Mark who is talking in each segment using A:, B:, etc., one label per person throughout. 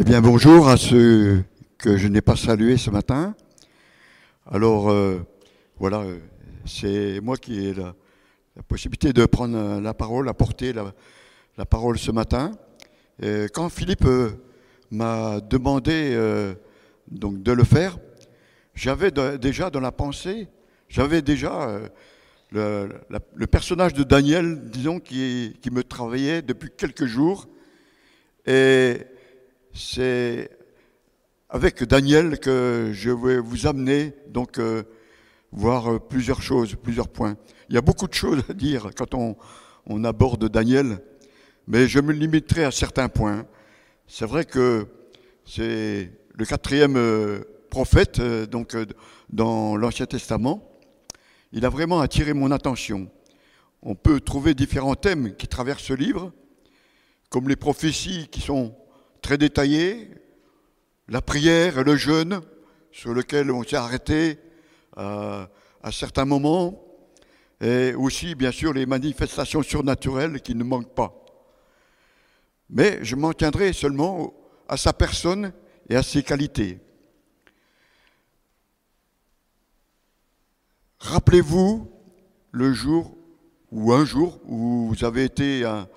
A: Eh bien, bonjour à ceux que je n'ai pas salués ce matin. Alors, euh, voilà, euh, c'est moi qui ai la, possibilité de prendre la parole, apporter la, parole ce matin. Quand Philippe euh, m'a demandé donc de le faire, j'avais déjà dans la pensée, j'avais déjà le, le, personnage de Daniel, disons, qui, qui me travaillait depuis quelques jours. Et c'est avec Daniel que je vais vous amener donc euh, voir euh, plusieurs choses, plusieurs points. Il y a beaucoup de choses à dire quand on, on aborde Daniel, mais je me limiterai à certains points. C'est vrai que c'est le quatrième euh, prophète donc dans l'Ancien Testament. Il a vraiment attiré mon attention. On peut trouver différents thèmes qui traversent ce livre, comme les prophéties qui sont très détaillé, la prière et le jeûne, sur lequel on s'est arrêté euh, à certains moments, et aussi, bien sûr, les manifestations surnaturelles qui ne manquent pas. Mais je m'en tiendrai seulement à sa personne et à ses qualités. Rappelez-vous le jour ou un jour où vous avez été à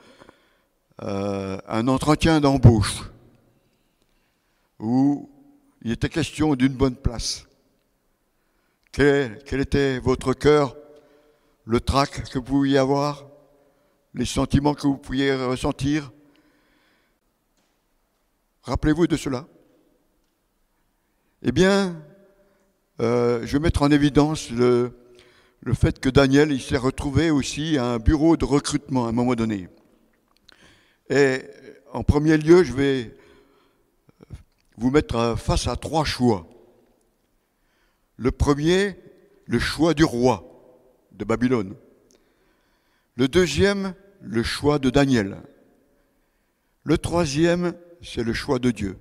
A: euh, un entretien d'embauche où il était question d'une bonne place. Quel, était votre cœur, le trac que vous pouviez avoir, les sentiments que vous pouviez ressentir? Rappelez-vous de cela. Eh bien, euh, je vais mettre en évidence le, le fait que Daniel s'est retrouvé aussi à un bureau de recrutement à un moment donné. Et en premier lieu, je vais vous mettre face à trois choix. Le premier, le choix du roi de Babylone. Le deuxième, le choix de Daniel. Le troisième, c'est le choix de Dieu.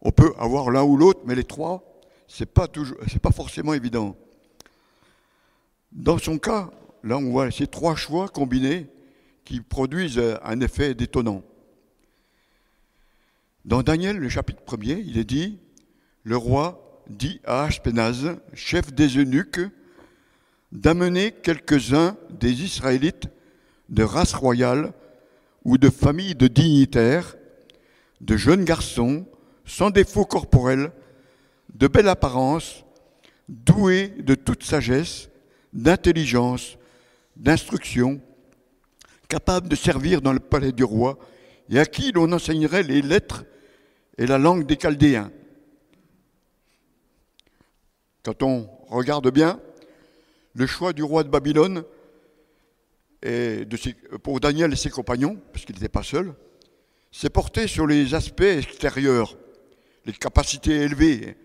A: On peut avoir l'un ou l'autre, mais les trois, c'est pas toujours, c'est pas forcément évident. Dans son cas, là, on voit ces trois choix combinés qui produisent un effet détonnant. Dans Daniel, le chapitre 1er, il est dit Le roi dit à Ashpenaz, chef des eunuques, d'amener quelques-uns des Israélites de race royale ou de famille de dignitaires, de jeunes garçons, sans défaut corporel, de belle apparence, doués de toute sagesse, d'intelligence, d'instruction, capables de servir dans le palais du roi, et à qui l'on enseignerait les lettres et la langue des Chaldéens. Quand on regarde bien, le choix du roi de Babylone pour Daniel et ses compagnons, parce qu'il n'était pas seul, s'est porté sur les aspects extérieurs, les capacités élevées,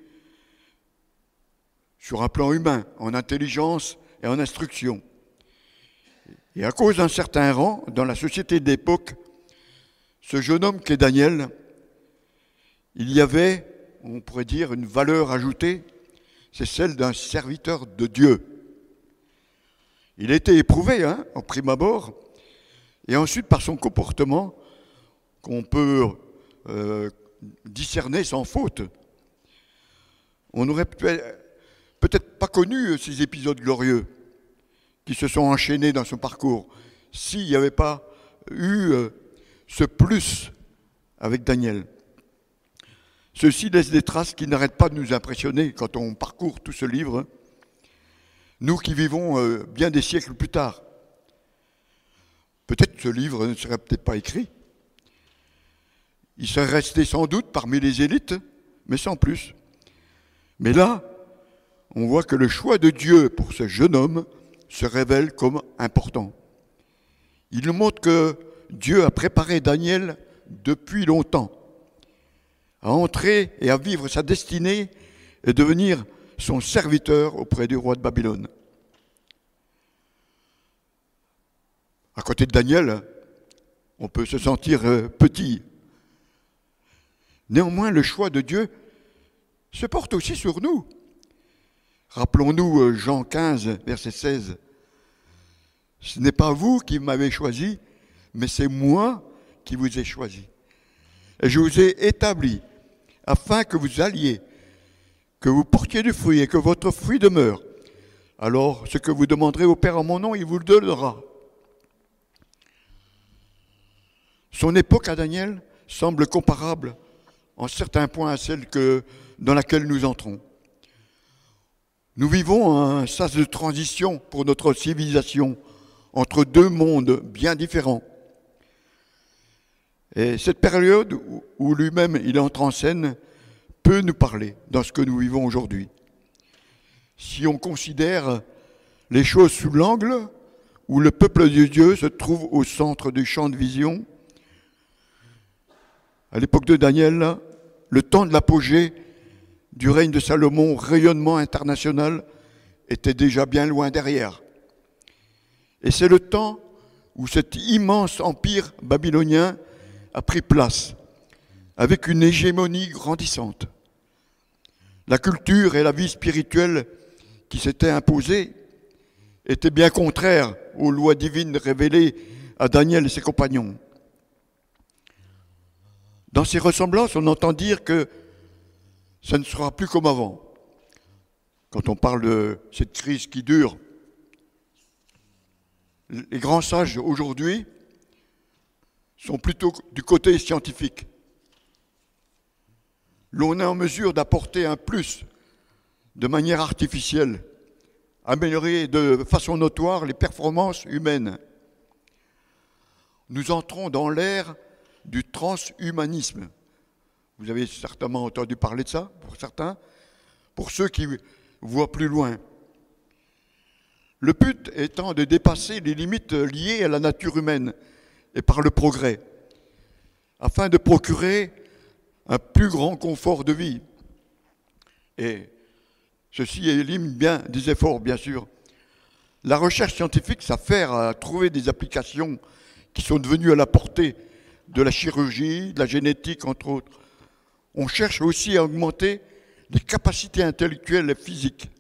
A: sur un plan humain, en intelligence et en instruction. Et à cause d'un certain rang dans la société d'époque, ce jeune homme qui est Daniel il y avait, on pourrait dire, une valeur ajoutée, c'est celle d'un serviteur de Dieu. Il était éprouvé, hein, en prime abord, et ensuite par son comportement qu'on peut euh, discerner sans faute. On n'aurait peut-être pas connu ces épisodes glorieux qui se sont enchaînés dans son parcours s'il n'y avait pas eu euh, ce plus avec Daniel. Ceci laisse des traces qui n'arrêtent pas de nous impressionner quand on parcourt tout ce livre, nous qui vivons euh, bien des siècles plus tard. Peut-être ce livre ne serait peut-être pas écrit. Il serait resté sans doute parmi les élites, mais sans plus. Mais là, on voit que le choix de Dieu pour ce jeune homme se révèle comme important. Il nous montre que Dieu a préparé Daniel depuis longtemps à entrer et à vivre sa destinée et devenir son serviteur auprès du roi de Babylone. À côté de Daniel, on peut se sentir euh, petit. Néanmoins, le choix de Dieu se porte aussi sur nous. Rappelons-nous euh, Jean 15, verset 16. Ce n'est pas vous qui m'avez choisi, mais c'est moi qui vous ai choisi. et je vous ai établi afin que vous alliez, que vous portiez du fruit et que votre fruit demeure. Alors, ce que vous demanderez au Père en mon nom, il vous le donnera. Son époque à Daniel semble comparable en certains points à celle que, dans laquelle nous entrons. Nous vivons un sas de transition pour notre civilisation entre deux mondes bien différents. Et cette période où lui-même il entre en scène peut nous parler dans ce que nous vivons aujourd'hui. Si on considère les choses sous l'angle où le peuple de Dieu se trouve au centre du champ de vision, à l'époque de Daniel, le temps de l'apogée du règne de Salomon, rayonnement international, était déjà bien loin derrière. Et c'est le temps où cet immense empire babylonien a pris place, avec une hégémonie grandissante. La culture et la vie spirituelle qui s'étaient imposées étaient bien contraires aux lois divines révélées à Daniel et ses compagnons. Dans ces ressemblances, on entend dire que ça ne sera plus comme avant. Quand on parle de cette crise qui dure, les grands sages aujourd'hui sont plutôt du côté scientifique. L'on est en mesure d'apporter un plus de manière artificielle, améliorer de façon notoire les performances humaines. Nous entrons dans l'ère du transhumanisme. Vous avez certainement entendu parler de ça, pour certains, pour ceux qui voient plus loin. Le but étant de dépasser les limites liées à la nature humaine et par le progrès, afin de procurer un plus grand confort de vie. Et ceci élimine bien des efforts, bien sûr. La recherche scientifique s'affaire à trouver des applications qui sont devenues à la portée de la chirurgie, de la génétique, entre autres. On cherche aussi à augmenter les capacités intellectuelles et physiques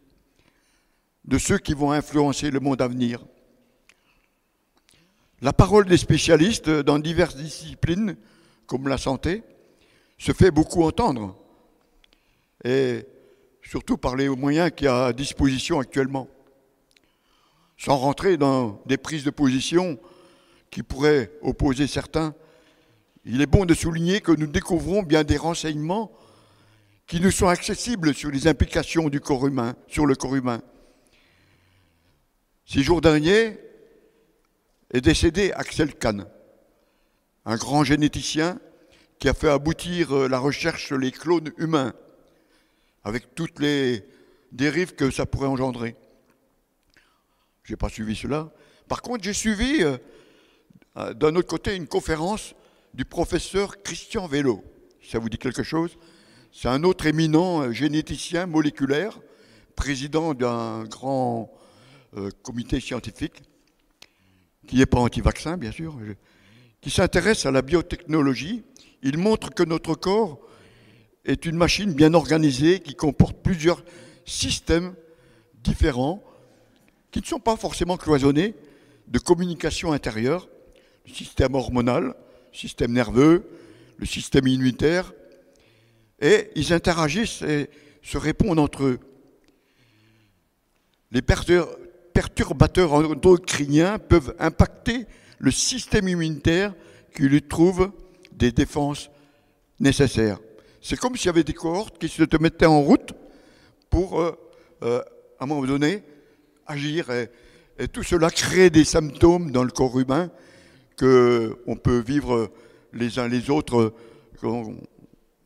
A: de ceux qui vont influencer le monde à venir. La parole des spécialistes dans diverses disciplines, comme la santé, se fait beaucoup entendre, et surtout par les moyens qu'il y a à disposition actuellement, sans rentrer dans des prises de position qui pourraient opposer certains il est bon de souligner que nous découvrons bien des renseignements qui nous sont accessibles sur les implications du corps humain, sur le corps humain. Ces jours derniers est décédé Axel Kahn, un grand généticien qui a fait aboutir euh, la recherche sur les clones humains, avec toutes les dérives que ça pourrait engendrer. Je n'ai pas suivi cela. Par contre, j'ai suivi euh, d'un autre côté une conférence du professeur Christian Vélo. Ça vous dit quelque chose? C'est un autre éminent euh, généticien moléculaire, président d'un grand euh, comité scientifique, qui n'est pas anti-vaccin, bien sûr, qui s'intéresse à la biotechnologie. Il montre que notre corps est une machine bien organisée qui comporte plusieurs systèmes différents qui ne sont pas forcément cloisonnés de communication intérieure, le système hormonal, système nerveux, le système immunitaire, et ils interagissent et se répondent entre eux. Les perturbateurs endocriniens peuvent impacter le système immunitaire qui lui trouve des défenses nécessaires. C'est comme s'il y avait des cohortes qui se mettaient en route pour, euh, euh, à un moment donné, agir. Et, et tout cela crée des symptômes dans le corps humain qu'on peut vivre les uns les autres. On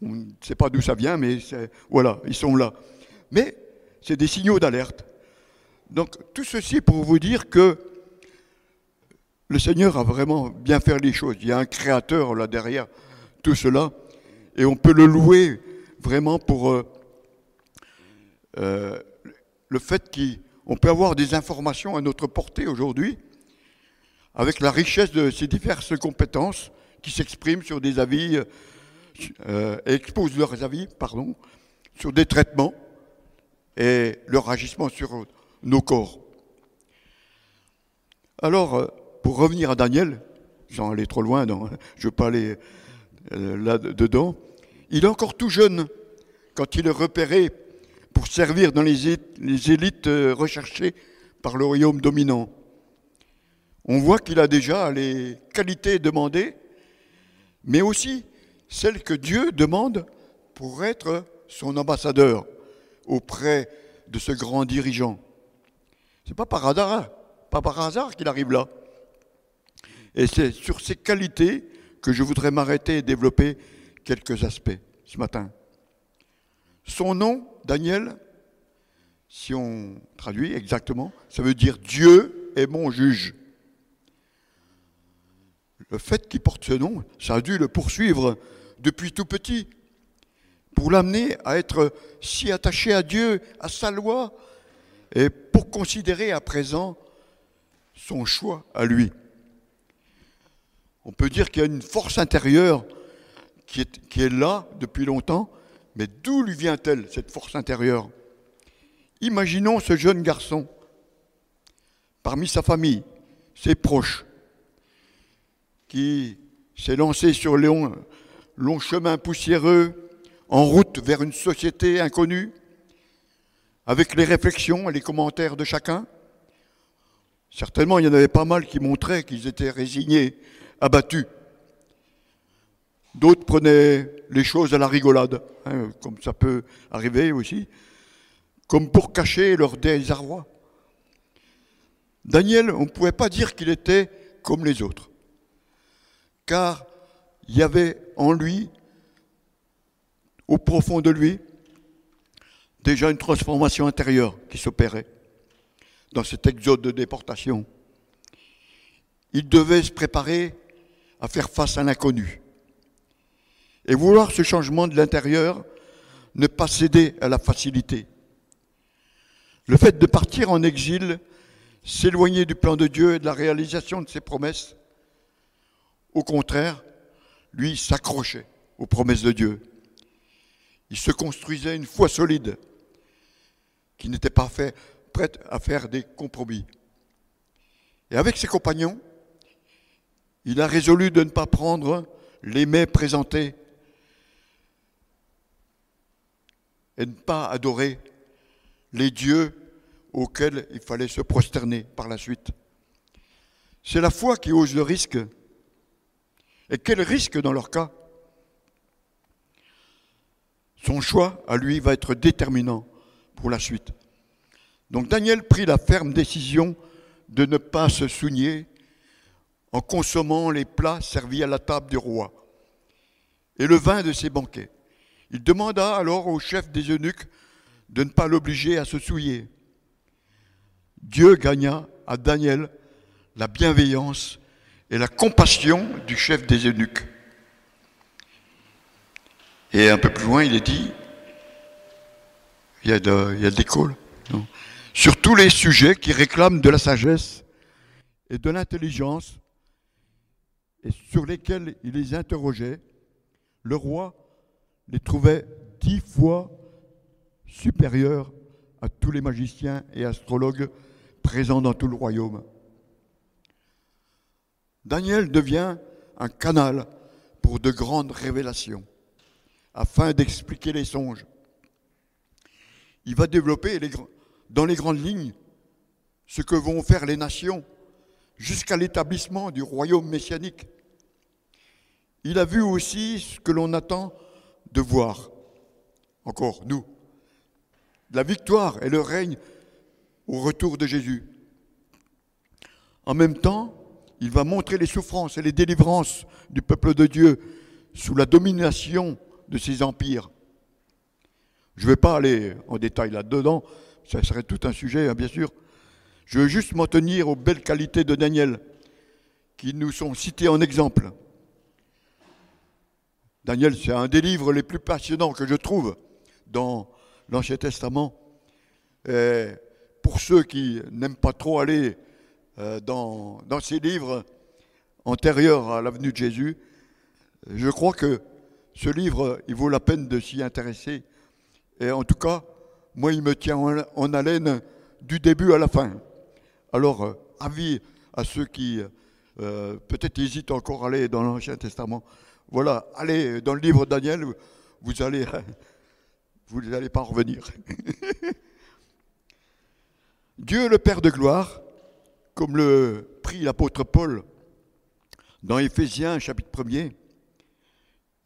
A: ne sait pas d'où ça vient, mais voilà, ils sont là. Mais c'est des signaux d'alerte. Donc tout ceci pour vous dire que le Seigneur a vraiment bien fait les choses. Il y a un créateur là derrière tout cela, et on peut le louer vraiment pour euh, euh, le fait qu'on peut avoir des informations à notre portée aujourd'hui avec la richesse de ces diverses compétences qui s'expriment sur des avis, euh, exposent leurs avis, pardon, sur des traitements et leur agissement sur nos corps. Alors, euh, pour revenir à Daniel, sans aller trop loin, je ne veux pas aller euh, là-dedans. Il est encore tout jeune quand il est repéré pour servir dans les élites euh, recherchées par le royaume dominant. On voit qu'il a déjà les qualités demandées, mais aussi celles que Dieu demande pour être son ambassadeur auprès de ce grand dirigeant. C'est pas par hasard, pas par hasard qu'il arrive là. Et c'est sur ces qualités que je voudrais m'arrêter et développer quelques aspects ce matin. Son nom, Daniel, si on traduit exactement, ça veut dire Dieu est mon juge. Le fait qu'il porte ce nom, ça a dû le poursuivre depuis tout petit, pour l'amener à être si attaché à Dieu, à sa loi, et pour considérer à présent son choix à lui. On peut dire qu'il y a une force intérieure qui est, là depuis longtemps, mais d'où lui vient-elle, cette force intérieure? Imaginons ce jeune garçon, parmi sa famille, ses proches, qui s'est lancé sur le long, long chemin poussiéreux, en route vers une société inconnue, avec les réflexions et les commentaires de chacun. Certainement, il y en avait pas mal qui montraient qu'ils étaient résignés, abattus. D'autres prenaient les choses à la rigolade, hein, comme ça peut arriver aussi, comme pour cacher leur désarroi. Daniel, on ne pouvait pas dire qu'il était comme les autres, car il y avait en lui, au profond de lui, déjà une transformation intérieure qui s'opérait dans cet exode de déportation. Il devait se préparer à faire face à l'inconnu. Et vouloir ce changement de l'intérieur, ne pas céder à la facilité. Le fait de partir en exil, s'éloigner du plan de Dieu et de la réalisation de ses promesses, au contraire, lui s'accrochait aux promesses de Dieu. Il se construisait une foi solide qui n'était pas fait, prête à faire des compromis. Et avec ses compagnons, il a résolu de ne pas prendre les mets présentés et ne pas adorer les dieux auxquels il fallait se prosterner par la suite. C'est la foi qui ose le risque. Et quel risque dans leur cas? Son choix, à lui, va être déterminant pour la suite. Donc Daniel prit la ferme décision de ne pas se souiller en consommant les plats servis à la table du roi et le vin de ses banquets. Il demanda alors au chef des eunuques de ne pas l'obliger à se souiller. Dieu gagna à Daniel la bienveillance et la compassion du chef des eunuques. Et un peu plus loin, il est dit, il y a de, il sur tous les sujets qui réclament de la sagesse et de l'intelligence et sur lesquels il les interrogeait, le roi les trouvait dix fois supérieurs à tous les magiciens et astrologues présents dans tout le royaume. Daniel devient un canal pour de grandes révélations, afin d'expliquer les songes. Il va développer dans les grandes lignes ce que vont faire les nations jusqu'à l'établissement du royaume messianique. Il a vu aussi ce que l'on attend de voir, encore nous, la victoire et le règne au retour de Jésus. En même temps, il va montrer les souffrances et les délivrances du peuple de Dieu sous la domination de ces empires. Je ne vais pas aller en détail là-dedans, ça serait tout un sujet, hein, bien sûr. Je veux juste m'en tenir aux belles qualités de Daniel, qui nous sont citées en exemple. Daniel, c'est un des livres les plus passionnants que je trouve dans l'Ancien Testament. Et pour ceux qui n'aiment pas trop aller euh, dans, dans ces livres antérieurs à la venue de Jésus, je crois que ce livre, il vaut la peine de s'y intéresser. Et en tout cas, moi, il me tient en haleine du début à la fin. Alors, euh, avis à ceux qui euh, peut-être hésite encore à aller dans l'Ancien Testament. Voilà, allez dans le livre Daniel, vous vous n'allez pas revenir. Dieu le Père de gloire, comme le prie l'apôtre Paul dans Éphésiens chapitre 1er,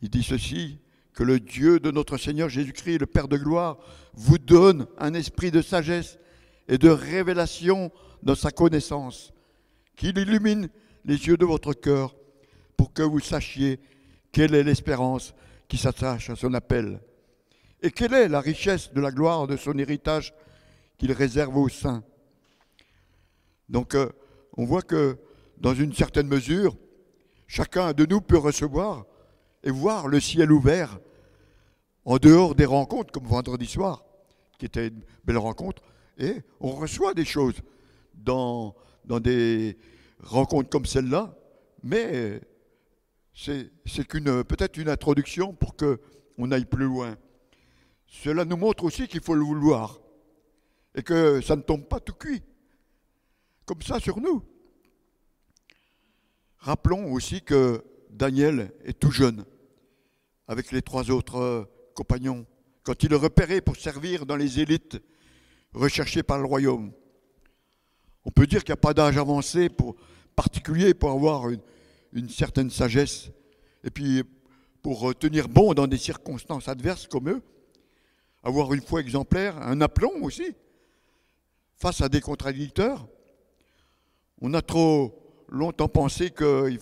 A: il dit ceci, que le Dieu de notre Seigneur Jésus-Christ, le Père de gloire, vous donne un esprit de sagesse et de révélation dans sa connaissance, qu'il illumine les yeux de votre cœur pour que vous sachiez quelle est l'espérance qui s'attache à son appel et quelle est la richesse de la gloire de son héritage qu'il réserve aux saints. Donc euh, on voit que dans une certaine mesure, chacun de nous peut recevoir et voir le ciel ouvert en dehors des rencontres, comme vendredi soir, qui était une belle rencontre, et on reçoit des choses dans, dans des rencontres comme celle-là, mais c'est peut-être une introduction pour qu'on aille plus loin. Cela nous montre aussi qu'il faut le vouloir et que ça ne tombe pas tout cuit, comme ça sur nous. Rappelons aussi que Daniel est tout jeune, avec les trois autres compagnons, quand il est repéré pour servir dans les élites recherchées par le royaume. On peut dire qu'il n'y a pas d'âge avancé pour, particulier pour avoir une, certaine sagesse et puis pour tenir bon dans des circonstances adverses comme eux, avoir une foi exemplaire, un aplomb aussi, face à des contradicteurs. On a trop longtemps pensé que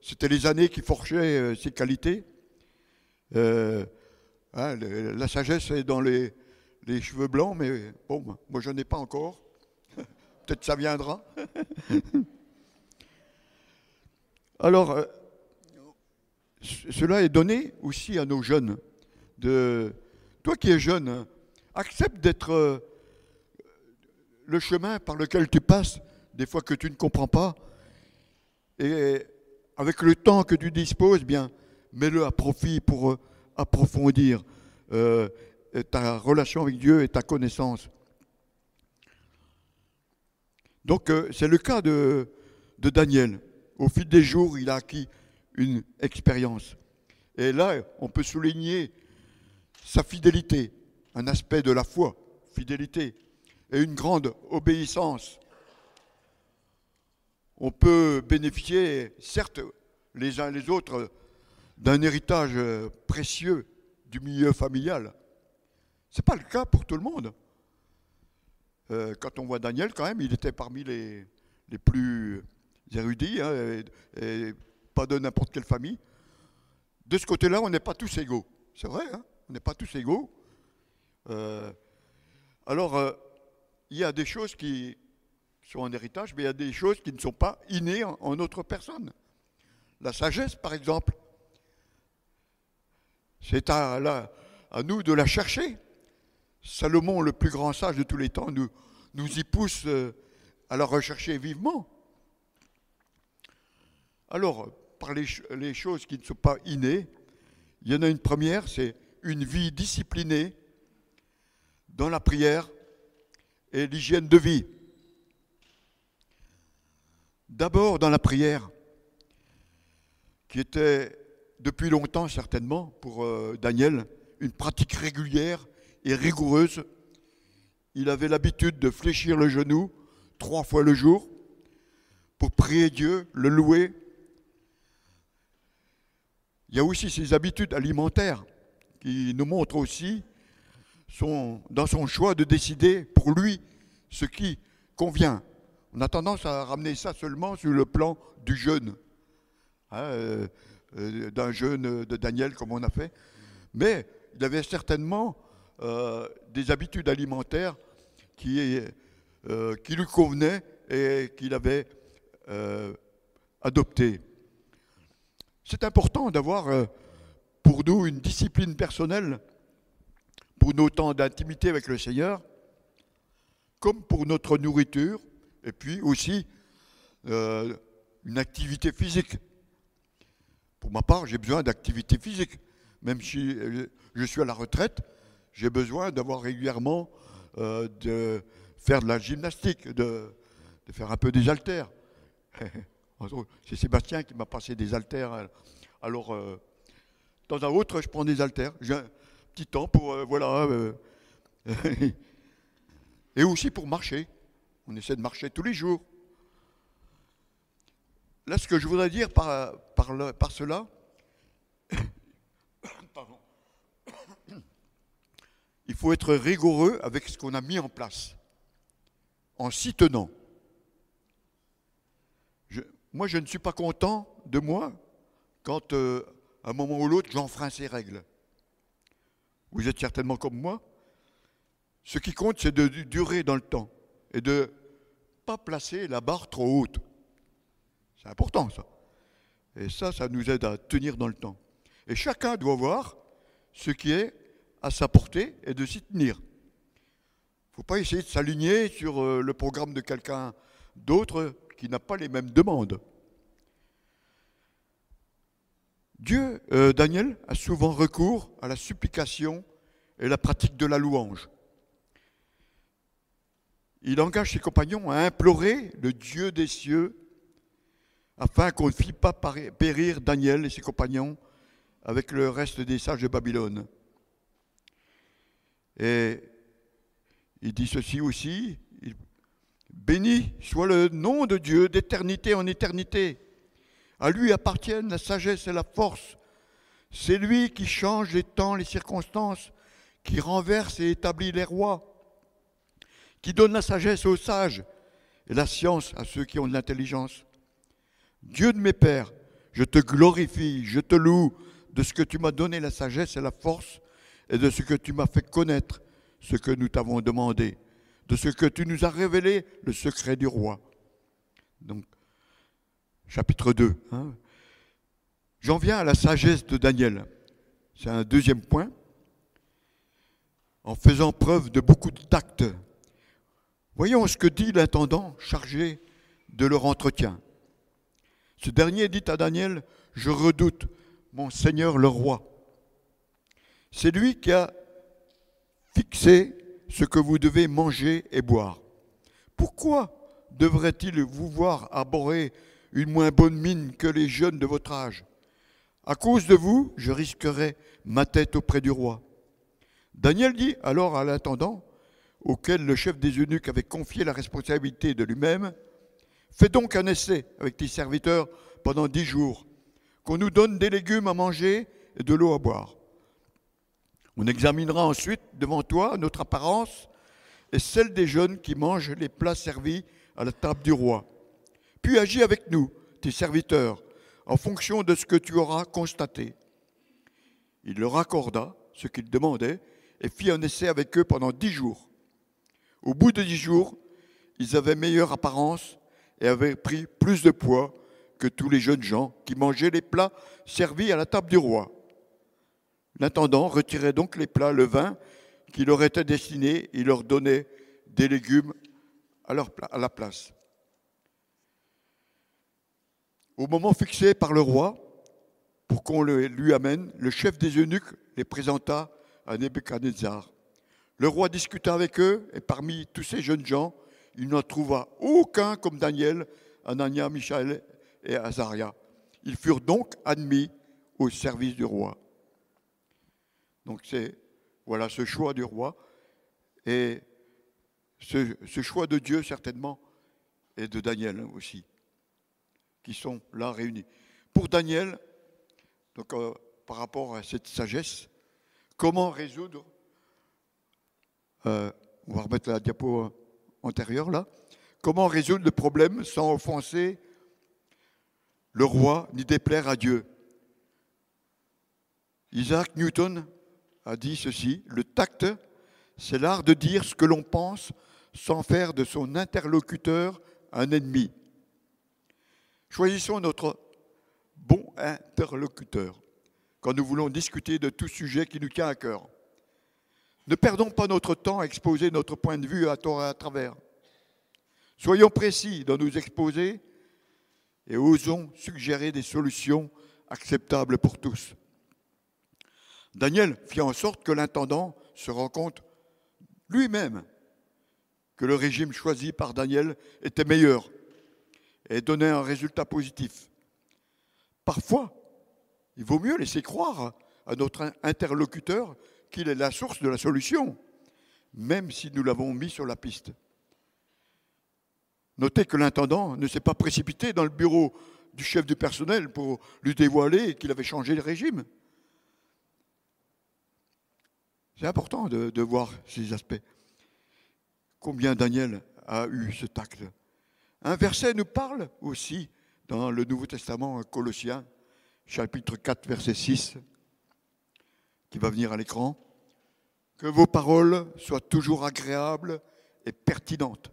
A: c'était les années qui forgeaient ces euh, qualités. Euh, Hein, la sagesse est dans les, cheveux blancs, mais bon, moi je n'en ai pas encore. Peut-être ça viendra. Alors, euh, cela est donné aussi à nos jeunes. De, toi qui es jeune, accepte d'être euh, le chemin par lequel tu passes, des fois que tu ne comprends pas, et avec le temps que tu disposes, bien, mets-le à profit pour euh, approfondir euh, ta relation avec Dieu et ta connaissance. Donc euh, c'est le cas de, de Daniel. Au fil des jours, il a acquis une expérience. Et là, on peut souligner sa fidélité, un aspect de la foi, fidélité, et une grande obéissance. On peut bénéficier, certes, les uns les autres, d'un héritage euh, précieux du milieu familial. Ce n'est pas le cas pour tout le monde. Euh, quand on voit Daniel, quand même, il était parmi les, les plus érudits, hein, et, pas de n'importe quelle famille. De ce côté-là, on n'est pas tous égaux. C'est vrai, hein, on n'est pas tous égaux. Euh, alors, il y a des choses qui sont en héritage, mais il y a des choses qui ne sont pas innées en, en notre personne. La sagesse, par exemple. C'est à, à, nous de la chercher. Salomon, le plus grand sage de tous les temps, nous, nous y pousse euh, à la rechercher vivement. Alors, par les, les choses qui ne sont pas innées, il y en a une première, c'est une vie disciplinée dans la prière et l'hygiène de vie. D'abord dans la prière, qui était depuis longtemps certainement pour euh, Daniel, une pratique régulière et rigoureuse. Il avait l'habitude de fléchir le genou trois fois le jour pour prier Dieu, le louer. Il y a aussi ses habitudes alimentaires qui nous montrent aussi son, dans son choix de décider pour lui ce qui convient. On a tendance à ramener ça seulement sur le plan du jeûne. Hein, euh, euh, d'un jeûne de Daniel comme on a fait. Mais il avait certainement euh, des habitudes alimentaires euh, qui lui convenaient et qu'il avait adoptées. C'est important d'avoir pour nous une discipline personnelle pour nos temps d'intimité avec le Seigneur, comme pour notre nourriture, et puis aussi une activité physique. Pour ma part, j'ai besoin d'activité physique. Même si je suis à la retraite, j'ai besoin d'avoir régulièrement euh, de faire de la gymnastique, de, faire un peu des haltères. C'est Sébastien qui m'a passé des haltères. Alors, euh, de temps à autre, je prends des haltères. J'ai un petit temps pour, euh, voilà. Euh, et aussi pour marcher. On essaie de marcher tous les jours. Là, ce que je voudrais dire par, par, par cela, il faut être rigoureux avec ce qu'on a mis en place, en s'y tenant. moi, je ne suis pas content de moi quand, euh, à un moment ou l'autre, j'enfreins ces règles. Vous êtes certainement comme moi. Ce qui compte, c'est de durer dans le temps et de ne pas placer la barre trop haute. C'est important, ça. Et ça, ça nous aide à tenir dans le temps. Et chacun doit voir ce qui est à sa portée et de s'y tenir. Il ne faut pas essayer de s'aligner sur euh, le programme de quelqu'un d'autre qui n'a pas les mêmes demandes. Dieu, euh, Daniel, a souvent recours à la supplication et la pratique de la louange. Il engage ses compagnons à implorer le Dieu des cieux afin qu'on ne fît pas périr Daniel et ses compagnons avec le reste des sages de Babylone. Et il dit ceci aussi, béni soit le nom de Dieu d'éternité en éternité. À lui appartiennent la sagesse et la force. C'est lui qui change les temps, les circonstances, qui renverse et établit les rois, qui donne la sagesse aux sages et la science à ceux qui ont de l'intelligence. Dieu de mes pères, je te glorifie, je te loue de ce que tu m'as donné la sagesse et la force et de ce que tu m'as fait connaître ce que nous t'avons demandé, de ce que tu nous as révélé le secret du roi. Donc, chapitre 2. Hein. J'en viens à la sagesse de Daniel. C'est un deuxième point. En faisant preuve de beaucoup de tact. Voyons ce que dit l'intendant chargé de leur entretien. Ce dernier dit à Daniel, je redoute mon Seigneur le roi. C'est lui qui a fixé ce que vous devez manger et boire. Pourquoi devrait-il vous voir arborer une moins bonne mine que les jeunes de votre âge? À cause de vous, je risquerai ma tête auprès du roi. Daniel dit alors à l'intendant, auquel le chef des eunuques avait confié la responsabilité de lui-même, Fais donc un essai avec tes serviteurs pendant dix jours, qu'on nous donne des légumes à manger et de l'eau à boire. On examinera ensuite devant toi notre apparence et celle des jeunes qui mangent les plats servis à la table du roi. Puis agis avec nous, tes serviteurs, en fonction de ce que tu auras constaté. Il leur accorda ce qu'ils demandaient et fit un essai avec eux pendant dix jours. Au bout de dix jours, ils avaient meilleure apparence et avait pris plus de poids que tous les jeunes gens qui mangeaient les plats servis à la table du roi. L'intendant retirait donc les plats, le vin qui leur était destiné, il leur donnait des légumes à la place. Au moment fixé par le roi, pour qu'on lui amène, le chef des eunuques les présenta à Nebuchadnezzar. Le roi discuta avec eux, et parmi tous ces jeunes gens, il n'en trouva aucun comme Daniel, Anania, Michaël et Azaria. Ils furent donc admis au service du roi. Donc c'est voilà ce choix du roi et ce, choix de Dieu certainement et de Daniel aussi, qui sont là réunis. Pour Daniel, donc euh, par rapport à cette sagesse, comment résoudre euh, On va remettre la diapo antérieure là. Comment résoudre le problème sans offenser le roi ni déplaire à Dieu? Isaac Newton a dit ceci, le tact, c'est l'art de dire ce que l'on pense sans faire de son interlocuteur un ennemi. Choisissons notre bon interlocuteur quand nous voulons discuter de tout sujet qui nous tient à cœur. Ne perdons pas notre temps à exposer notre point de vue à tort et à travers. Soyons précis dans nos exposés et osons suggérer des solutions acceptables pour tous. Daniel fit en sorte que l'intendant se rend compte lui-même que le régime choisi par Daniel était meilleur. et donner un résultat positif. Parfois, il vaut mieux laisser croire à notre interlocuteur qu'il est la source de la solution, même si nous l'avons mis sur la piste. Notez que l'intendant ne s'est pas précipité dans le bureau du chef du personnel pour lui dévoiler qu'il avait changé le régime. C'est important de, voir ces aspects. Combien Daniel a eu ce tact Un verset nous parle aussi dans le Nouveau Testament, Colossiens, chapitre 4, verset 6, qui va venir à l'écran. Que vos paroles soient toujours agréables et pertinentes.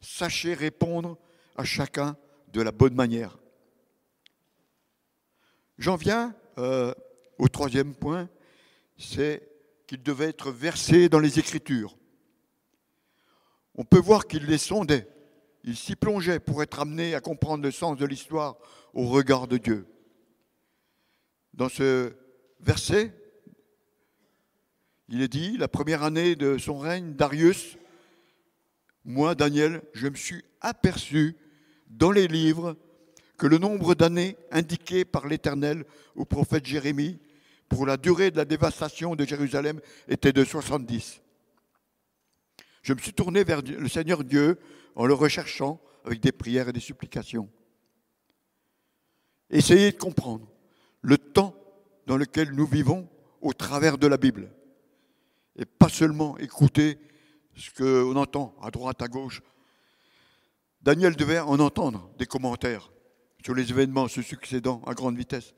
A: Sachez répondre à chacun de la bonne manière. J'en viens euh, au troisième point, c'est qu'il devait être versé dans les Écritures. On peut voir qu'il les sondait, il s'y plongeait pour être amené à comprendre le sens de l'histoire au regard de Dieu. Dans ce verset, il est dit, la première année de son règne, Darius, moi, Daniel, je me suis aperçu dans les livres que le nombre d'années indiquées par l'Éternel au prophète Jérémie pour la durée de la dévastation de Jérusalem était de 70. Je me suis tourné vers le Seigneur Dieu en le recherchant avec des prières et des supplications. Essayez de comprendre le temps dans lequel nous vivons au travers de la Bible. Et pas seulement écouter ce qu'on entend à droite, à gauche. Daniel devait en entendre des commentaires sur les événements se succédant à grande vitesse.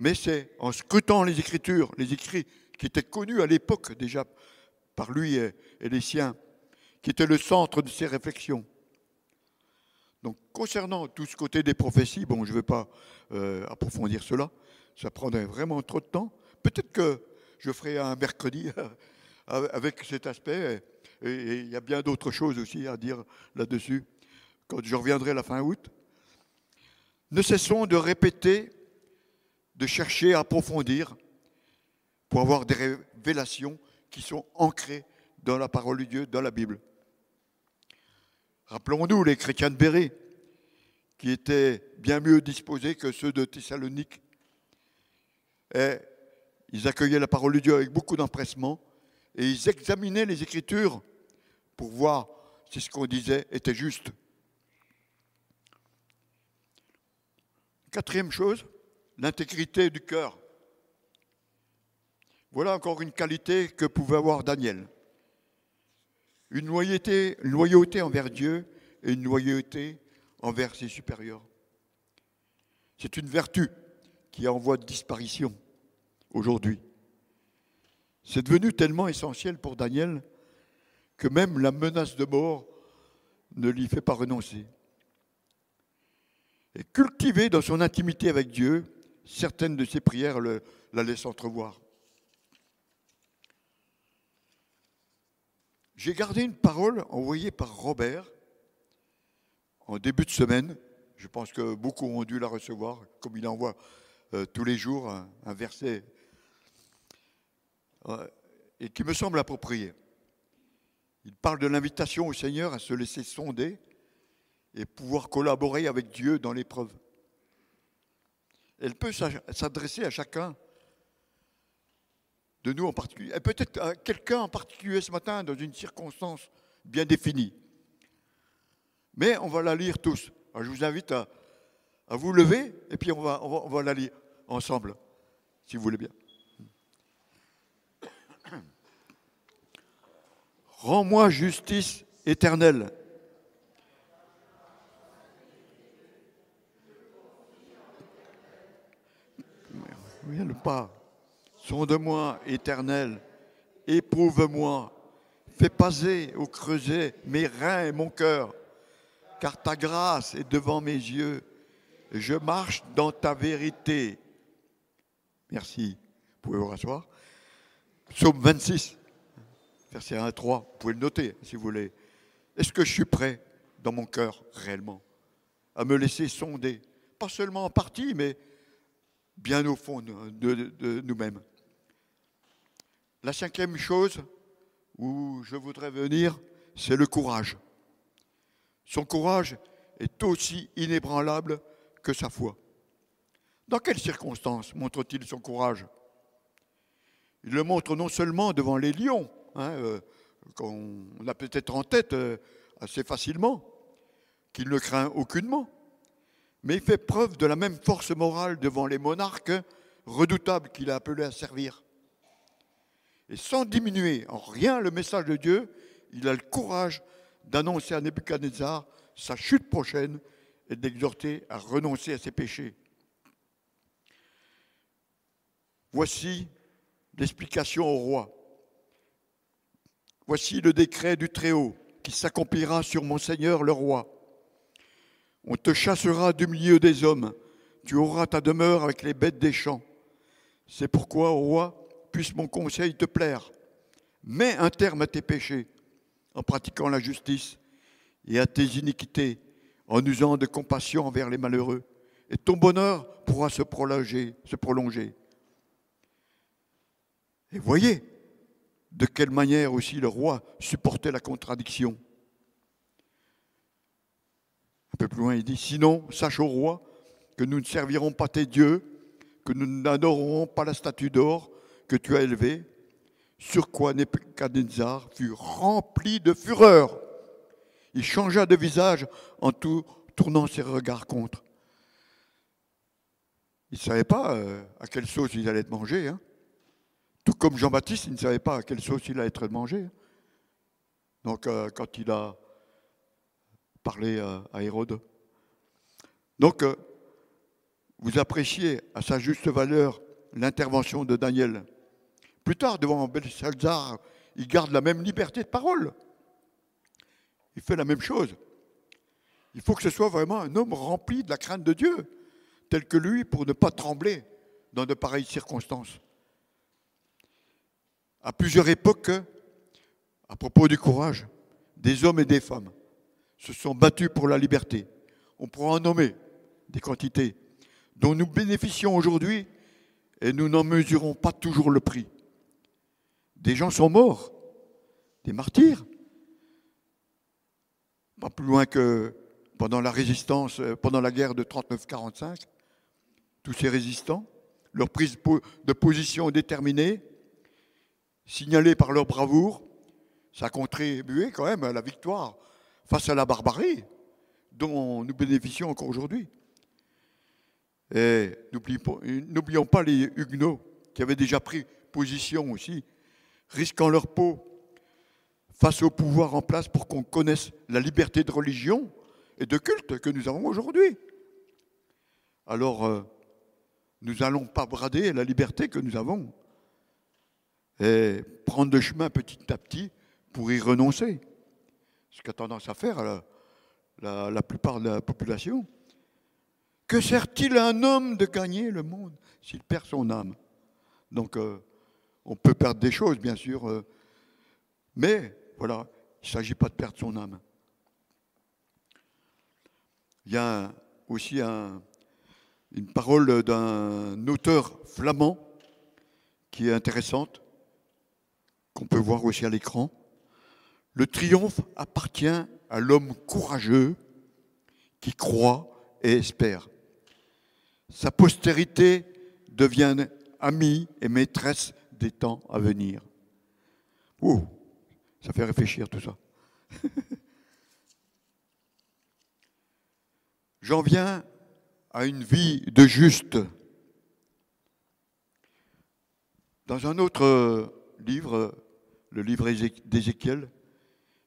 A: Mais c'est en scrutant les Écritures, les écrits qui étaient connus à l'époque déjà par lui et, les siens, qui étaient le centre de ses réflexions. Donc concernant tout ce côté des prophéties, bon, je ne vais pas euh, approfondir cela, ça prendrait vraiment trop de temps. Peut-être que je ferai un mercredi avec cet aspect, et il y a bien d'autres choses aussi à dire là-dessus, quand je reviendrai la fin août. Ne cessons de répéter, de chercher à approfondir pour avoir des révélations qui sont ancrées dans la parole de Dieu, dans la Bible. Rappelons-nous les chrétiens de Béret, qui étaient bien mieux disposés que ceux de Thessalonique. Et ils accueillaient la parole de Dieu avec beaucoup d'empressement et ils examinaient les Écritures pour voir si ce qu'on disait était juste. Quatrième chose, l'intégrité du cœur. Voilà encore une qualité que pouvait avoir Daniel. Une loyauté, envers Dieu et une loyauté envers ses supérieurs. C'est une vertu qui est en voie de disparition aujourd'hui. C'est devenu tellement essentiel pour Daniel que même la menace de mort ne l'y fait pas renoncer et cultiver dans son intimité avec Dieu, certaines de ses prières la laissent entrevoir. J'ai gardé une parole envoyée par Robert en début de semaine. Je pense que beaucoup ont dû la recevoir, comme il envoie euh, tous les jours un, verset, et qui me semble approprié. Il parle de l'invitation au Seigneur à se laisser sonder et pouvoir collaborer avec Dieu dans l'épreuve. Elle peut s'adresser à chacun de nous en particulier, et peut-être à quelqu'un en particulier ce matin dans une circonstance bien définie. Mais on va la lire tous. Je vous invite à, vous lever et puis on, va, on va la lire ensemble, si vous voulez bien. Rends-moi justice éternelle. Sonde-moi, éternel, éprouve-moi, fais passer au creuset mes reins et mon cœur, car ta grâce est devant mes yeux, je marche dans ta vérité. Merci. Vous pouvez vous rasseoir. Psaume 26, verset 1 à 3, vous pouvez le noter si vous voulez. Est-ce que je suis prêt dans mon cœur réellement à me laisser sonder, pas seulement en partie, mais bien au fond de, nous-mêmes? La cinquième chose où je voudrais venir, c'est le courage. Son courage est aussi inébranlable que sa foi. Dans quelles circonstances montre-t-il son courage? Il le montre non seulement devant les lions, hein, euh, qu'on a peut-être en tête euh, assez facilement, qu'il ne craint aucunement, mais il fait preuve de la même force morale devant les monarques redoutables qu'il a appelés à servir. Et sans diminuer en rien le message de Dieu, il a le courage d'annoncer à Nebuchadnezzar sa chute prochaine et d'exhorter à renoncer à ses péchés. Voici l'explication au roi. Voici le décret du Très-Haut qui s'accomplira sur mon Seigneur le roi. On te chassera du milieu des hommes, tu auras ta demeure avec les bêtes des champs. C'est pourquoi, au roi, puisse mon conseil te plaire. Mets un terme à tes péchés en pratiquant la justice et à tes iniquités en usant de compassion envers les malheureux. Et ton bonheur pourra se prolonger. Se prolonger. Et voyez de quelle manière aussi le roi supportait la contradiction. Un peu plus loin, il dit, sinon, sache au roi que nous ne servirons pas tes dieux, que nous n'adorerons pas la statue d'or que tu as élevée, sur quoi Nebuchadnezzar fut rempli de fureur. Il changea de visage en tournant ses regards contre. Il ne savait pas euh, à quelle sauce il allait être mangé. Hein. Tout comme Jean-Baptiste, il ne savait pas à quelle sauce il allait être mangé. Donc, euh, quand il a parlé à Hérode. Donc, euh, vous appréciez à sa juste valeur l'intervention de Daniel. Plus tard, devant Belshazzar, il garde la même liberté de parole. Il fait la même chose. Il faut que ce soit vraiment un homme rempli de la crainte de Dieu, tel que lui, pour ne pas trembler dans de pareilles circonstances à plusieurs époques, à propos du courage, des hommes et des femmes se sont battus pour la liberté. On pourra en nommer des quantités dont nous bénéficions aujourd'hui et nous n'en mesurons pas toujours le prix. Des gens sont morts, des martyrs, pas plus loin que pendant la résistance, pendant la guerre de 39-45, tous ces résistants, leur prise de position déterminée, signalés par leur bravoure, ça a contribué quand même à la victoire face à la barbarie dont nous bénéficions encore aujourd'hui. Et n'oublions pas les Huguenots qui avaient déjà pris position aussi, risquant leur peau face au pouvoir en place pour qu'on connaisse la liberté de religion et de culte que nous avons aujourd'hui. Alors, euh, nous n'allons pas brader la liberté que nous avons et prendre le chemin petit à petit pour y renoncer. Ce qu'a tendance à faire la, plupart de la population. Que sert-il à un homme de gagner le monde s'il perd son âme? Donc, euh, on peut perdre des choses, bien sûr, euh, mais voilà, il ne s'agit pas de perdre son âme. Il y a aussi une parole d'un auteur flamand qui est intéressante qu'on peut voir aussi à l'écran. Le triomphe appartient à l'homme courageux qui croit et espère. Sa postérité devient amie et maîtresse des temps à venir. Ouh, ça fait réfléchir tout ça. J'en viens à une vie de juste. Dans un autre livre, le livre d'Ézéchiel,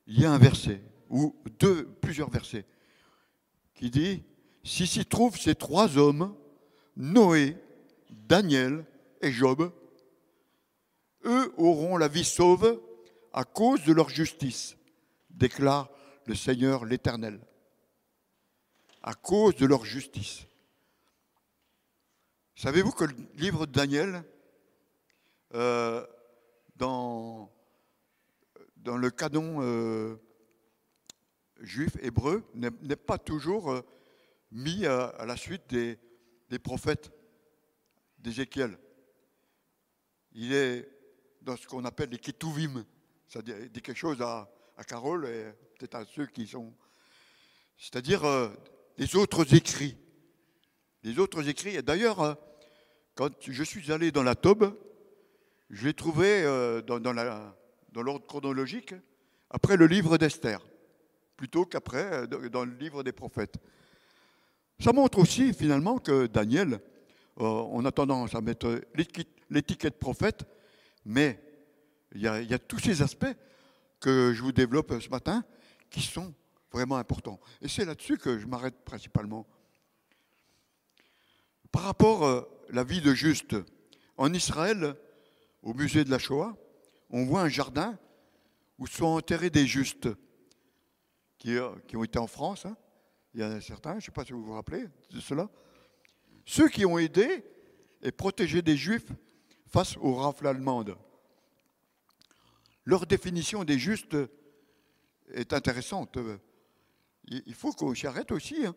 A: il y a un verset, ou plusieurs versets, qui dit Si s'y trouvent ces trois hommes, Noé, Daniel et Job, eux auront la vie sauve à cause de leur justice, déclare le Seigneur l'Éternel. À cause de leur justice. Savez-vous que le livre de Daniel euh, dans, dans le canon euh, juif hébreu n'est pas toujours euh, mis à, la suite des, prophètes d'Ézéchiel. Il est dans ce qu'on appelle les ketuvim, ça dit quelque chose à, Carole et peut-être à ceux qui sont. c'est-à-dire euh, les autres écrits. Les autres écrits, et d'ailleurs, quand je suis allé dans la Tobe, je l'ai trouvé dans, dans l'ordre chronologique après le livre d'Esther, plutôt qu'après dans le livre des prophètes. Ça montre aussi finalement que Daniel, on a tendance à mettre l'étiquette prophète, mais il y, a, tous ces aspects que je vous développe ce matin qui sont vraiment importants. Et c'est là-dessus que je m'arrête principalement. Par rapport à la vie de juste, en Israël, au musée de la Shoah, on voit un jardin où sont enterrés des justes qui, ont été en France. Hein. Il y en a certains, je ne sais pas si vous vous rappelez de cela. Ceux qui ont aidé et protégé des juifs face aux rafles allemandes. Leur définition des justes est intéressante. Il faut qu'on s'y arrête aussi. Hein.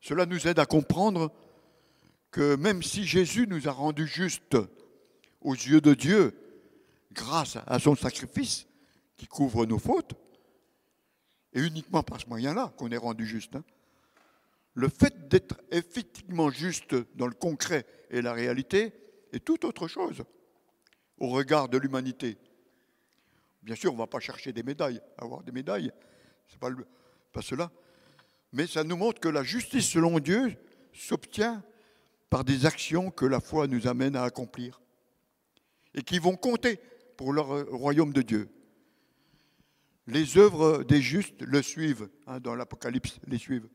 A: Cela nous aide à comprendre que même si Jésus nous a rendus justes aux yeux de Dieu, grâce à son sacrifice qui couvre nos fautes, et uniquement par ce moyen-là qu'on est rendu juste, hein, le fait d'être effectivement juste dans le concret et la réalité est tout autre chose au regard de l'humanité. Bien sûr, on ne va pas chercher des médailles, avoir des médailles, c'est pas, pas cela. Mais ça nous montre que la justice selon Dieu s'obtient par des actions que la foi nous amène à accomplir et qui vont compter pour le royaume de Dieu. Les œuvres des justes le suivent, hein, dans l'Apocalypse, les suivent.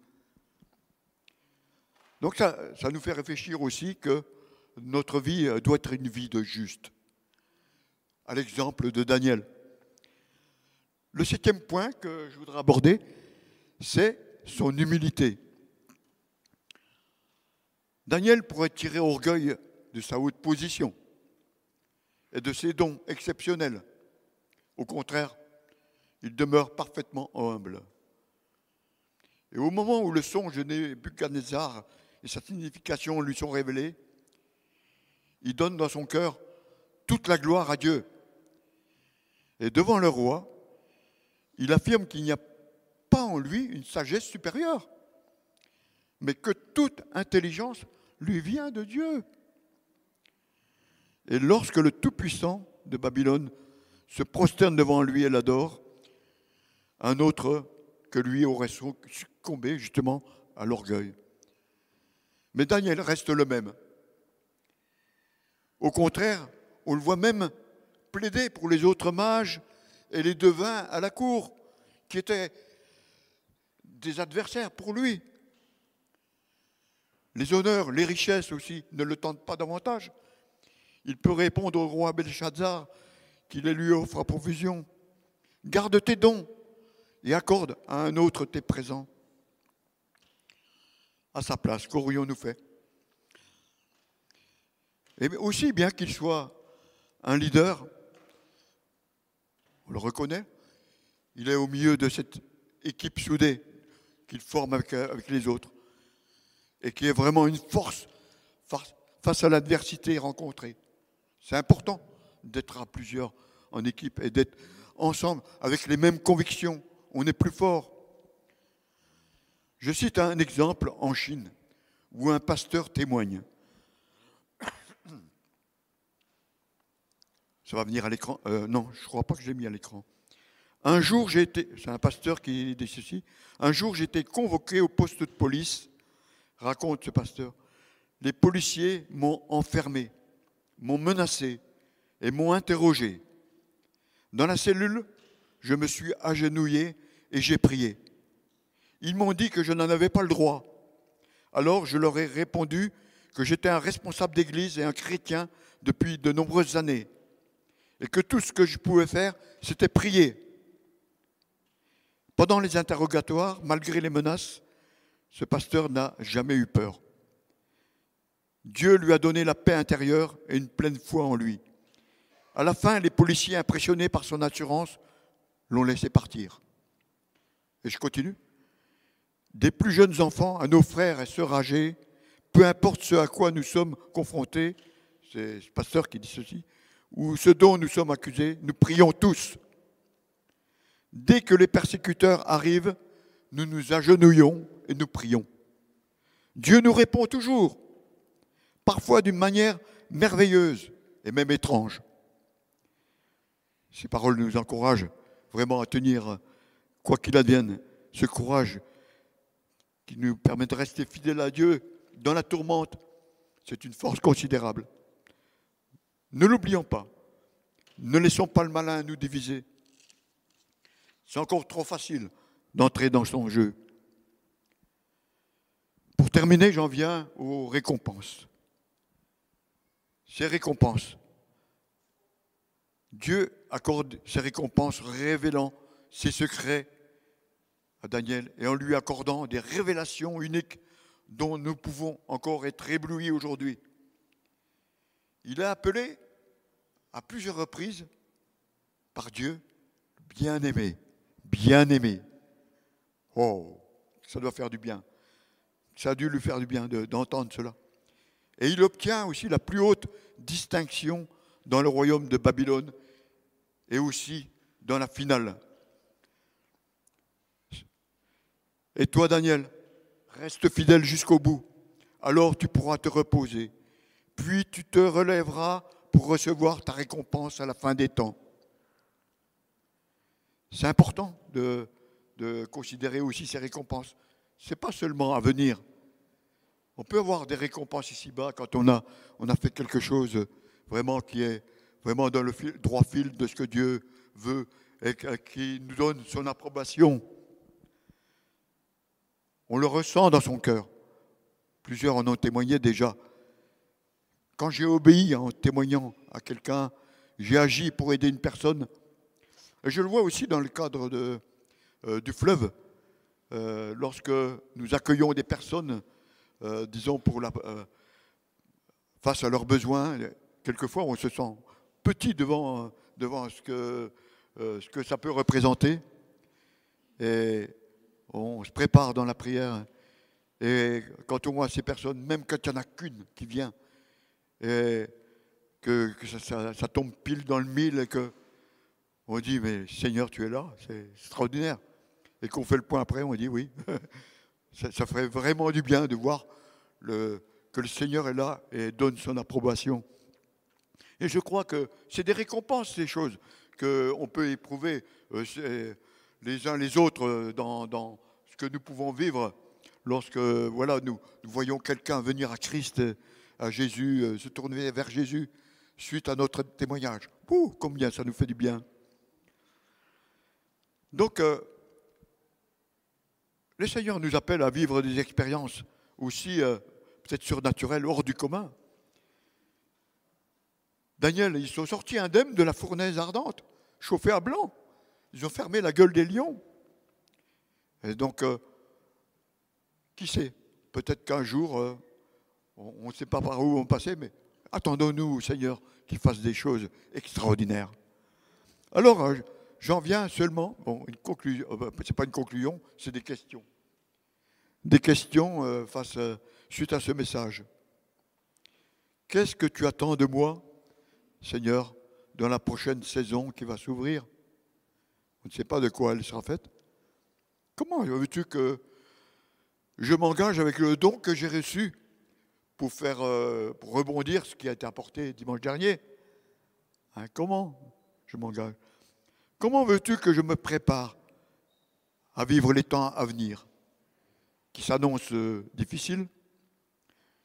A: Donc ça, ça nous fait réfléchir aussi que notre vie doit être une vie de juste, à l'exemple de Daniel. Le septième point que je voudrais aborder, c'est son humilité. Daniel pourrait tirer orgueil de sa haute position et de ses dons exceptionnels. Au contraire, il demeure parfaitement humble. Et au moment où le songe de Nebuchadnezzar et sa signification lui sont révélés, il donne dans son cœur toute la gloire à Dieu. Et devant le roi, il affirme qu'il n'y a pas en lui une sagesse supérieure, mais que toute intelligence lui vient de Dieu. Et lorsque le Tout-Puissant de Babylone se prosterne devant lui et l'adore, un autre que lui aurait succombé justement à l'orgueil. Mais Daniel reste le même. Au contraire, on le voit même plaider pour les autres mages et les devins à la cour, qui étaient des adversaires pour lui. Les honneurs, les richesses aussi ne le tentent pas davantage. Il peut répondre au roi Belshazzar qu'il les lui offre à profusion. Garde tes dons et accorde à un autre tes présents. À sa place, qu'aurions-nous fait? Et aussi bien qu'il soit un leader, on le reconnaît, il est au milieu de cette équipe soudée qu'il forme avec, les autres et qui est vraiment une force face à l'adversité rencontrée. C'est important d'être à plusieurs en équipe et d'être ensemble avec les mêmes convictions. On est plus fort. Je cite un exemple en Chine où un pasteur témoigne. Ça va venir à l'écran euh, Non, je ne crois pas que je l'ai mis à l'écran. Un jour, j'ai été, c'est un pasteur qui dit ceci, un jour j'ai été convoqué au poste de police, raconte ce pasteur. Les policiers m'ont enfermé, m'ont menacé et m'ont interrogé. Dans la cellule, je me suis agenouillé et j'ai prié. Ils m'ont dit que je n'en avais pas le droit. Alors je leur ai répondu que j'étais un responsable d'église et un chrétien depuis de nombreuses années et que tout ce que je pouvais faire, c'était prier. Pendant les interrogatoires, malgré les menaces, ce pasteur n'a jamais eu peur. Dieu lui a donné la paix intérieure et une pleine foi en lui. À la fin, les policiers, impressionnés par son assurance, l'ont laissé partir. Et je continue. Des plus jeunes enfants à nos frères et sœurs âgés, peu importe ce à quoi nous sommes confrontés, c'est ce pasteur qui dit ceci, ou ce dont nous sommes accusés, nous prions tous. Dès que les persécuteurs arrivent, nous nous agenouillons et nous prions. Dieu nous répond toujours, parfois d'une manière merveilleuse et même étrange. Ces paroles nous encouragent vraiment à tenir, quoi qu'il advienne, ce courage qui nous permet de rester fidèles à Dieu dans la tourmente. C'est une force considérable. Ne l'oublions pas. Ne laissons pas le malin nous diviser. C'est encore trop facile d'entrer dans son jeu. Pour terminer, j'en viens aux récompenses. Ces récompenses. Dieu accorde ses récompenses révélant ses secrets à Daniel et en lui accordant des révélations uniques dont nous pouvons encore être éblouis aujourd'hui. Il a appelé à plusieurs reprises par Dieu bien-aimé, bien-aimé. Oh, ça doit faire du bien. Ça a dû lui faire du bien d'entendre cela. Et il obtient aussi la plus haute distinction dans le royaume de Babylone et aussi dans la finale. Et toi, Daniel, reste fidèle jusqu'au bout. Alors tu pourras te reposer. Puis tu te relèveras pour recevoir ta récompense à la fin des temps. C'est important de, considérer aussi ces récompenses. Ce n'est pas seulement à venir. On peut avoir des récompenses ici-bas quand on a, fait quelque chose vraiment qui est vraiment dans le droit fil de ce que Dieu veut et qui nous donne son approbation. On le ressent dans son cœur. Plusieurs en ont témoigné déjà. Quand j'ai obéi en témoignant à quelqu'un, j'ai agi pour aider une personne. Et je le vois aussi dans le cadre euh, du fleuve, euh, lorsque nous accueillons des personnes, euh, disons, pour la, face à leurs besoins. Quelquefois, on se sent petit devant, devant ce, que, ce que ça peut représenter. Et on se prépare dans la prière. Et quand on voit ces personnes, même quand il n'y en a qu'une qui vient, et que, ça, tombe pile dans le mille et que on dit mais Seigneur tu es là, c'est extraordinaire. Et qu'on fait le point après, on dit oui, ça, ferait vraiment du bien de voir que le Seigneur est là et donne son approbation. Et je crois que c'est des récompenses ces choses qu'on peut éprouver euh, les uns les autres euh, dans, ce que nous pouvons vivre lorsque voilà nous, voyons quelqu'un venir à Christ à Jésus, euh, se tourner vers Jésus suite à notre témoignage. Ouh, combien ça nous fait du bien. Donc, euh, le Seigneur nous appelle à vivre des expériences aussi euh, peut-être surnaturelles, hors du commun. Daniel, ils sont sortis indemnes de la fournaise ardente, chauffés à blanc. Ils ont fermé la gueule des lions. Et donc, qui sait Peut-être qu'un jour, on ne sait pas par où on passait, mais attendons-nous, Seigneur, qu'il fasse des choses extraordinaires. Alors, euh, j'en viens seulement, bon, une conclusion, euh, c'est pas une conclusion, c'est des questions. Des questions euh, face, suite à ce message. Qu'est-ce que tu attends de moi, Seigneur, dans la prochaine saison qui va s'ouvrir? On ne sait pas de quoi elle sera faite. Comment veux-tu que je m'engage avec le don que j'ai reçu pour, faire, euh, pour rebondir ce qui a été apporté dimanche dernier? Hein, comment je m'engage? Comment veux-tu que je me prépare à vivre les temps à venir qui s'annoncent euh, difficiles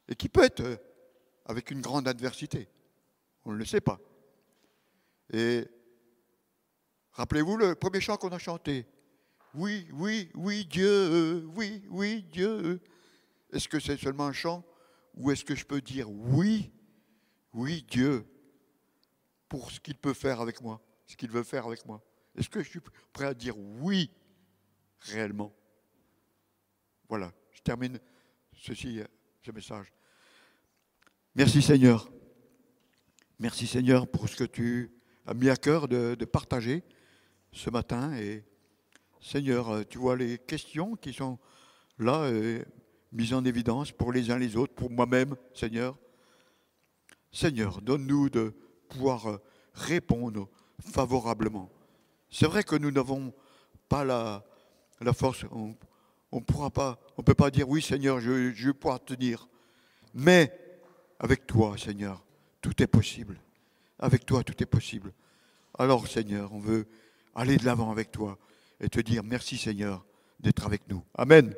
A: et qui peut être euh, avec une grande adversité? On ne le sait pas. Et rappelez-vous le premier chant qu'on a chanté. Oui, oui, oui, Dieu, oui, oui, Dieu. Est-ce que c'est seulement un chant ou est-ce que je peux dire oui, oui Dieu, pour ce qu'il peut faire avec moi, ce qu'il veut faire avec moi Est-ce que je suis prêt à dire oui réellement? Voilà, je termine ceci, ce message. Merci Seigneur. Merci Seigneur pour ce que tu as mis à cœur de, partager ce matin. Et Seigneur, tu vois les questions qui sont là. Et mise en évidence pour les uns les autres, pour moi-même, Seigneur. Seigneur, donne-nous de pouvoir euh, répondre favorablement. C'est vrai que nous n'avons pas la, la force, on, on pourra pas, on peut pas dire oui Seigneur, je, je pouvoir tenir. Mais avec toi, Seigneur, tout est possible. Avec toi, tout est possible. Alors, Seigneur, on veut aller de l'avant avec toi et te dire merci, Seigneur, d'être avec nous. Amen.